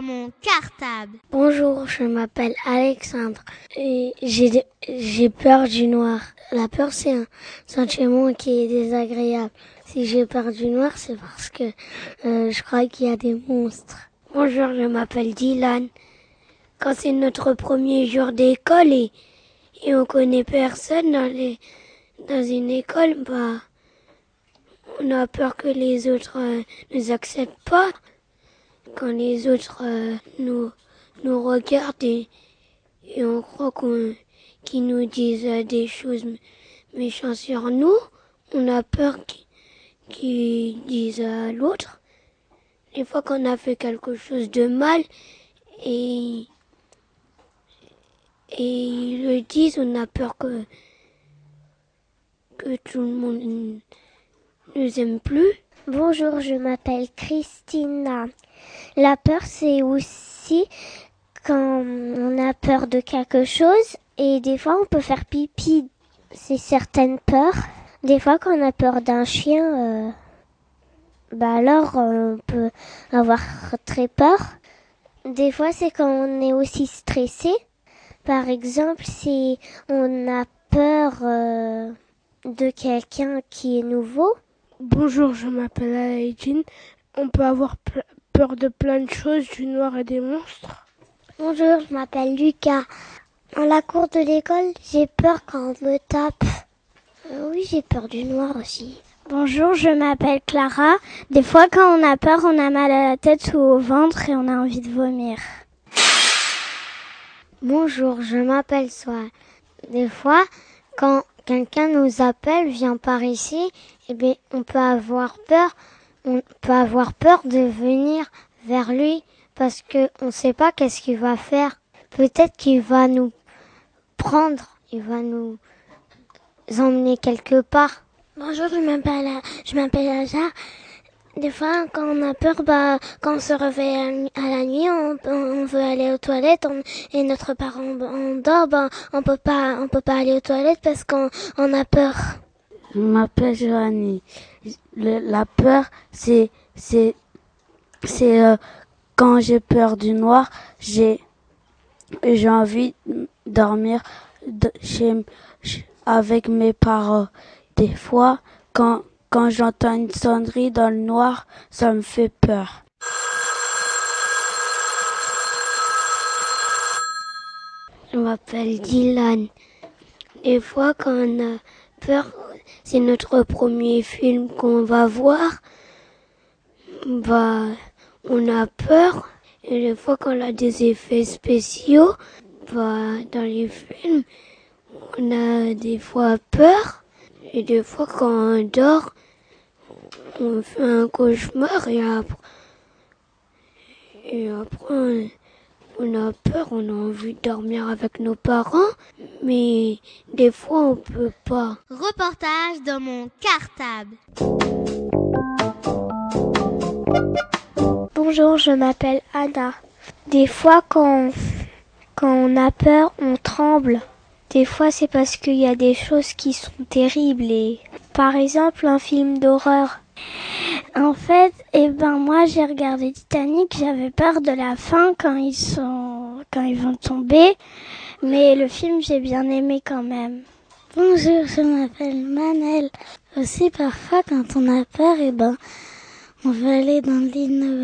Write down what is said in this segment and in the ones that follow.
Mon cartable. Bonjour, je m'appelle Alexandre et j'ai j'ai peur du noir. La peur, c'est un sentiment qui est désagréable. Si j'ai peur du noir, c'est parce que euh, je crois qu'il y a des monstres. Bonjour, je m'appelle Dylan. Quand c'est notre premier jour d'école et, et on connaît personne dans les dans une école, bah on a peur que les autres euh, nous acceptent pas. Quand les autres euh, nous regardent et, et on croit qu'ils nous disent euh, des choses méchantes sur nous, on a peur qu'ils disent à l'autre. Des fois qu'on a fait quelque chose de mal et, et ils le disent, on a peur que, que tout le monde nous aime plus. Bonjour, je m'appelle Christina. La peur, c'est aussi quand on a peur de quelque chose et des fois on peut faire pipi. C'est certaines peurs. Des fois quand on a peur d'un chien, euh, bah alors on peut avoir très peur. Des fois c'est quand on est aussi stressé. Par exemple si on a peur euh, de quelqu'un qui est nouveau. Bonjour, je m'appelle Aïdine. On peut avoir peur de plein de choses, du noir et des monstres. Bonjour, je m'appelle Lucas. Dans la cour de l'école, j'ai peur quand on me tape. Euh, oui, j'ai peur du noir aussi. Bonjour, je m'appelle Clara. Des fois, quand on a peur, on a mal à la tête ou au ventre et on a envie de vomir. Bonjour, je m'appelle Soa. Des fois, quand quelqu'un nous appelle, vient par ici, eh on peut avoir peur. On peut avoir peur de venir vers lui parce que on ne sait pas qu'est-ce qu'il va faire. Peut-être qu'il va nous prendre, il va nous emmener quelque part. Bonjour, je m'appelle je m'appelle Aja. Des fois, quand on a peur, bah, quand on se réveille à la nuit, on, veut aller aux toilettes et notre parent on dort, bah, on peut pas, on peut pas aller aux toilettes parce qu'on on a peur. Je m'appelle Joanie. la peur, c'est, c'est, c'est euh, quand j'ai peur du noir, j'ai, j'ai envie de dormir chez, avec mes parents. Des fois, quand quand j'entends une sonnerie dans le noir, ça me fait peur. Je m'appelle Dylan. Des fois, quand on a peur, c'est notre premier film qu'on va voir. Bah, on a peur. Et des fois, quand on a des effets spéciaux, bah, dans les films, on a des fois peur. Et des fois, quand on dort, on fait un cauchemar et après, et après on a peur, on a envie de dormir avec nos parents, mais des fois on peut pas. Reportage dans mon cartable. Bonjour, je m'appelle Anna. Des fois quand, quand on a peur, on tremble. Des fois c'est parce qu'il y a des choses qui sont terribles et par exemple un film d'horreur. En fait, eh ben moi j'ai regardé Titanic, j'avais peur de la fin quand ils sont quand ils vont tomber, mais le film j'ai bien aimé quand même. Bonjour, je m'appelle Manel. Aussi parfois quand on a peur, eh ben on veut aller dans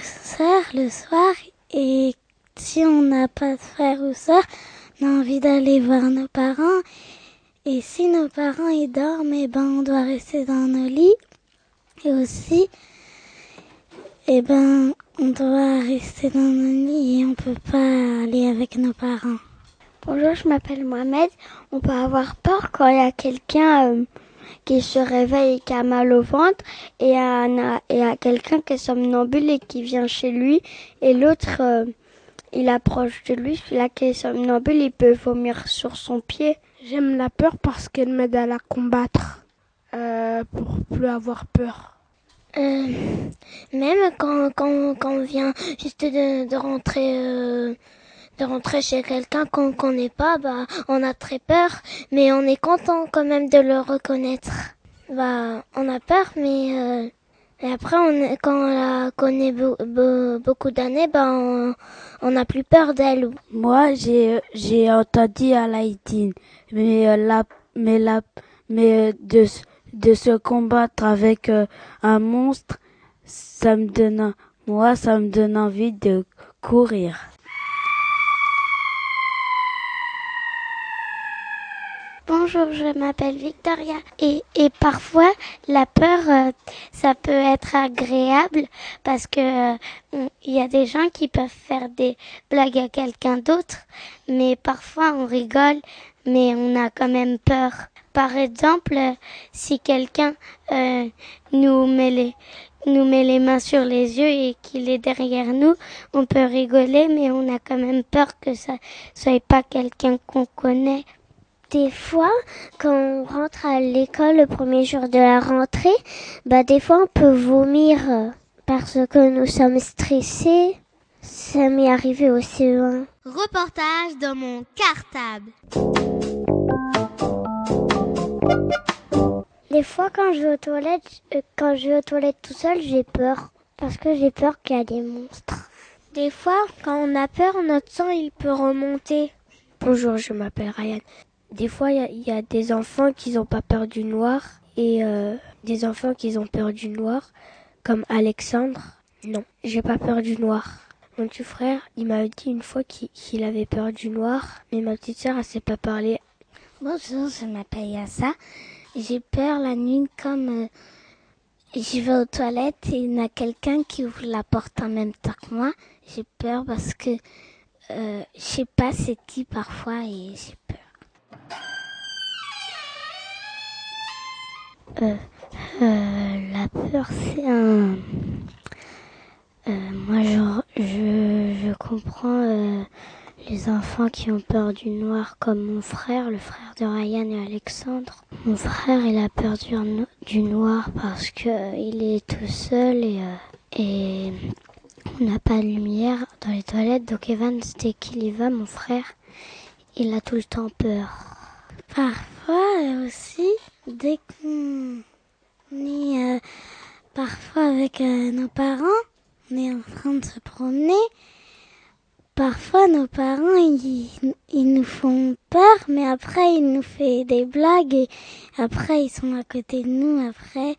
sœurs le soir et si on n'a pas de frère ou sœur, on a envie d'aller voir nos parents. Et si nos parents ils dorment, eh ben on doit rester dans nos lits. Et aussi, eh ben, on doit rester dans nos lits et on peut pas aller avec nos parents. Bonjour, je m'appelle Mohamed. On peut avoir peur quand il y a quelqu'un euh, qui se réveille et qui a mal au ventre et il y a quelqu'un qui est somnambule et qui vient chez lui et l'autre euh, il approche de lui, celui-là qui est somnambule, il peut vomir sur son pied. J'aime la peur parce qu'elle m'aide à la combattre, euh, pour plus avoir peur. euh, même quand, quand, quand on vient juste de, de rentrer euh, de rentrer chez quelqu'un qu'on connaît pas, bah on a très peur, mais on est content quand même de le reconnaître. Bah on a peur, mais euh, et après on, quand on la connaît be- be- beaucoup d'années, bah on on n'a plus peur d'elle. Moi, j'ai j'ai entendu Alaïdine, mais euh, la mais la mais euh, de de se combattre avec euh, un monstre, ça me donne moi ça me donne envie de courir. Bonjour, je m'appelle Victoria et, et parfois la peur euh, ça peut être agréable parce que euh, il y a des gens qui peuvent faire des blagues à quelqu'un d'autre mais parfois on rigole mais on a quand même peur. Par exemple, si quelqu'un euh, nous met les nous met les mains sur les yeux et qu'il est derrière nous, on peut rigoler mais on a quand même peur que ça soit pas quelqu'un qu'on connaît. Des fois, quand on rentre à l'école le premier jour de la rentrée, bah des fois on peut vomir parce que nous sommes stressés. Ça m'est arrivé au CE1. Reportage dans mon cartable. Des fois, quand je vais aux toilettes, euh, quand je vais aux toilettes tout seul, j'ai peur parce que j'ai peur qu'il y a des monstres. Des fois, quand on a peur, notre sang il peut remonter. Bonjour, je m'appelle Ryan. Des fois, il y a- il y, a des enfants qui n'ont pas peur du noir et euh, des enfants qui ont peur du noir, comme Alexandre. Non, j'ai pas peur du noir. Mon petit frère, il m'a dit une fois qu'il avait peur du noir, mais ma petite sœur, elle sait pas parler. Bonjour, je m'appelle Yassa. J'ai peur la nuit comme euh, je vais aux toilettes et il y a quelqu'un qui ouvre la porte en même temps que moi. J'ai peur parce que euh, je sais pas c'est qui parfois et j'ai peur. Euh, euh, la peur, c'est un. Euh, moi, je, je, je comprends euh, les enfants qui ont peur du noir, comme mon frère, le frère de Ryan et Alexandre. Mon frère, il a peur du, no- du noir parce que euh, il est tout seul et, euh, et on n'a pas de lumière dans les toilettes. Donc Evan, dès qu'il y va, mon frère, il a tout le temps peur. Parfois euh, aussi, dès qu'on est euh, parfois avec nos parents, on est en train de se promener. Parfois, nos parents, ils, ils nous font peur, mais après, ils nous font des blagues et après, ils sont à côté de nous après.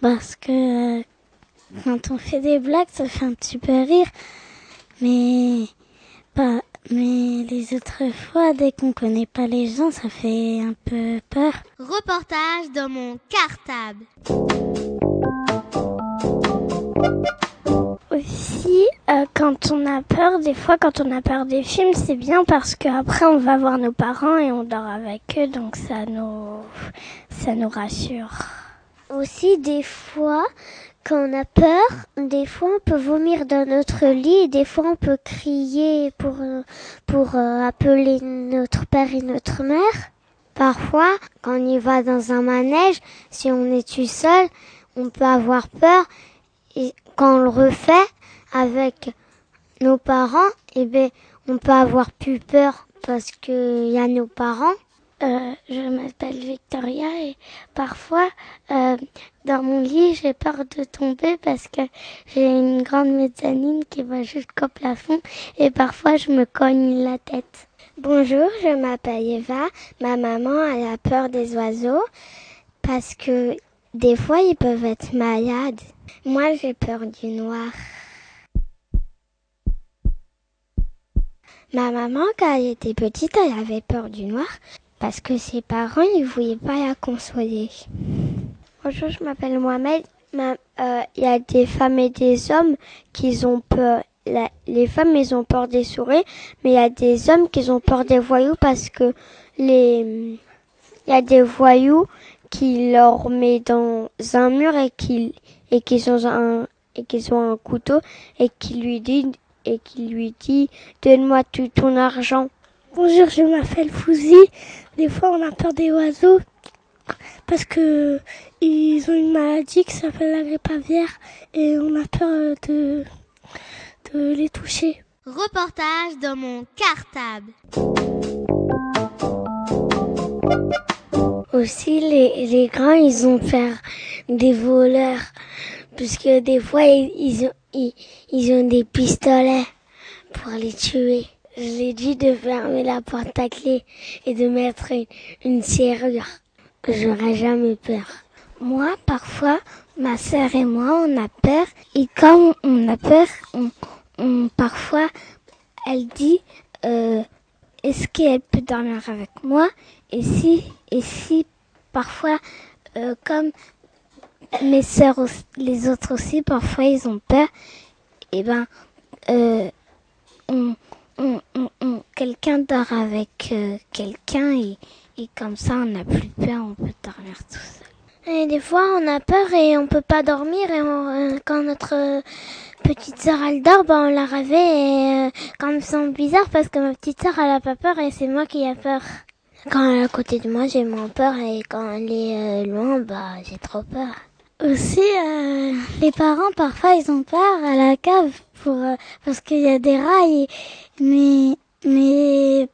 Parce que euh, quand on fait des blagues, ça fait un petit peu rire. Mais, pas, mais les autres fois, dès qu'on connaît pas les gens, ça fait un peu peur. Reportage dans mon cartable. Aussi, euh, quand on a peur, des fois, quand on a peur des films, c'est bien parce qu'après, on va voir nos parents et on dort avec eux, donc ça nous, ça nous rassure. Aussi, des fois, quand on a peur, des fois on peut vomir dans notre lit des fois on peut crier pour, pour euh, appeler notre père et notre mère. Parfois, quand on y va dans un manège, si on est tout seul, on peut avoir peur. Et quand on le refait avec nos parents, eh ben, on peut avoir plus peur parce qu'il y a nos parents. Euh, je m'appelle Victoria et parfois, euh, dans mon lit, j'ai peur de tomber parce que j'ai une grande mezzanine qui va jusqu'au plafond et parfois je me cogne la tête. Bonjour, je m'appelle Eva. Ma maman elle a peur des oiseaux parce que des fois ils peuvent être malades. Moi j'ai peur du noir. Ma maman quand elle était petite elle avait peur du noir parce que ses parents ils voulaient pas la consoler. Bonjour, je m'appelle Mohamed. Euh, Il y a des femmes et des hommes qui ont peur. les femmes, ils ont peur des souris, mais il y a des hommes qui ont peur des voyous parce que les, il y a des voyous qui leur met dans un mur et qui, et qui ont un, et qui un couteau et qui lui dit, et qui lui dit, donne-moi tout ton argent. Bonjour, je m'appelle Fouzi. Des fois, on a peur des oiseaux parce que ils ont une maladie qui s'appelle la grippe aviaire et on a peur de, de les toucher. Reportage dans mon cartable. Aussi, les, les grands, ils ont peur des voleurs. Puisque des fois, ils, ils, ils ont des pistolets pour les tuer. Je l'ai dit de fermer la porte à clé et de mettre une, une serrure. J'aurais jamais peur. Moi, parfois, ma sœur et moi, on a peur. Et quand on a peur, on, on parfois, elle dit, euh, est-ce qu'elle peut dormir avec moi? Et si, et si, parfois, euh, comme mes sœurs, les autres aussi, parfois ils ont peur, et ben, euh, on, on, on, on- quelqu'un dort avec euh, quelqu'un et, et comme ça on n'a plus peur, on peut dormir tout seul. Et des fois, on a peur et on peut pas dormir. Et on- euh, quand notre euh, petite sœur elle dort, ben on la réveille. Et euh, quand elle me semble bizarre parce que ma petite sœur elle a pas peur et c'est moi qui ai peur. Quand elle est à côté de moi, j'ai moins peur et quand elle est euh, loin, bah j'ai trop peur. Aussi, euh, les parents, parfois, ils ont peur à la cave pour, euh, parce qu'il y a des et- mais, mais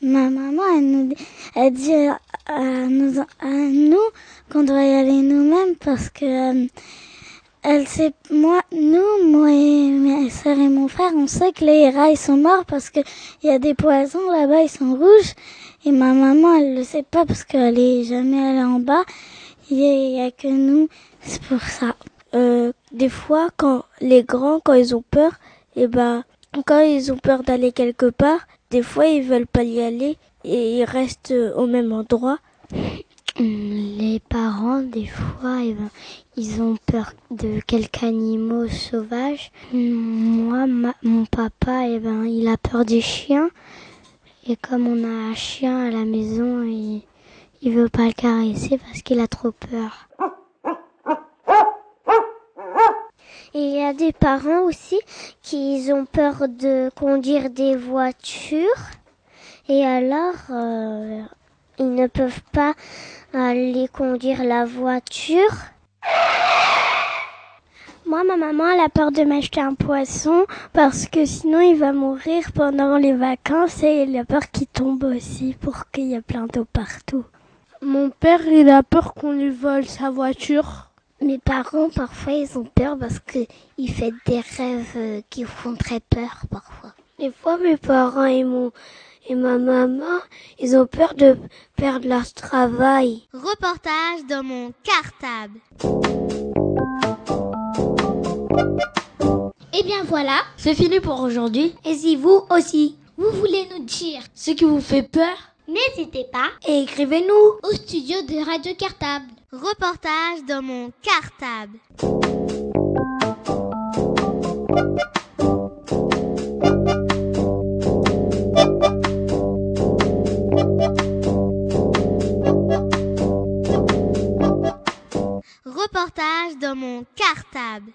ma maman, elle, nous, elle dit à, à nous, qu'on doit y aller nous-mêmes parce que euh, elle sait, moi, nous, moi et mes soeurs et mon frère, on sait que les rats, ils sont morts parce que il y a des poisons là-bas, ils sont rouges. Et ma maman, elle le sait pas parce qu'elle est jamais allée en bas. Il y y a que nous, c'est pour ça. Euh, des fois, quand les grands, quand ils ont peur, et ben, quand ils ont peur d'aller quelque part, des fois ils veulent pas y aller et ils restent euh, au même endroit. Les parents, des fois, eh ben, ils ont peur de quelques animaux sauvages. Moi, ma- mon papa, eh ben, il a peur des chiens. Et comme on a un chien à la maison, il, il veut pas le caresser parce qu'il a trop peur. Et il y a des parents aussi qui ont peur de conduire des voitures. Et alors, euh, ils ne peuvent pas aller conduire la voiture. Moi, ma maman, elle a peur de m'acheter un poisson parce que sinon il va mourir pendant les vacances et elle a peur qu'il tombe aussi pour qu'il y ait plein d'eau partout. Mon père, il a peur qu'on lui vole sa voiture. Mes parents, parfois, ils ont peur parce que ils font des rêves euh, qui font très peur parfois. Des fois, mes parents et, mon, et ma maman, ils ont peur de perdre leur travail. Reportage dans mon cartable. Et bien voilà, C'est fini pour aujourd'hui. et si vous aussi, vous voulez nous dire, Ce qui vous fait peur, n'hésitez pas et écrivez-nous. au studio de Radio Cartable. Reportage dans mon cartable. Reportage dans mon cartable.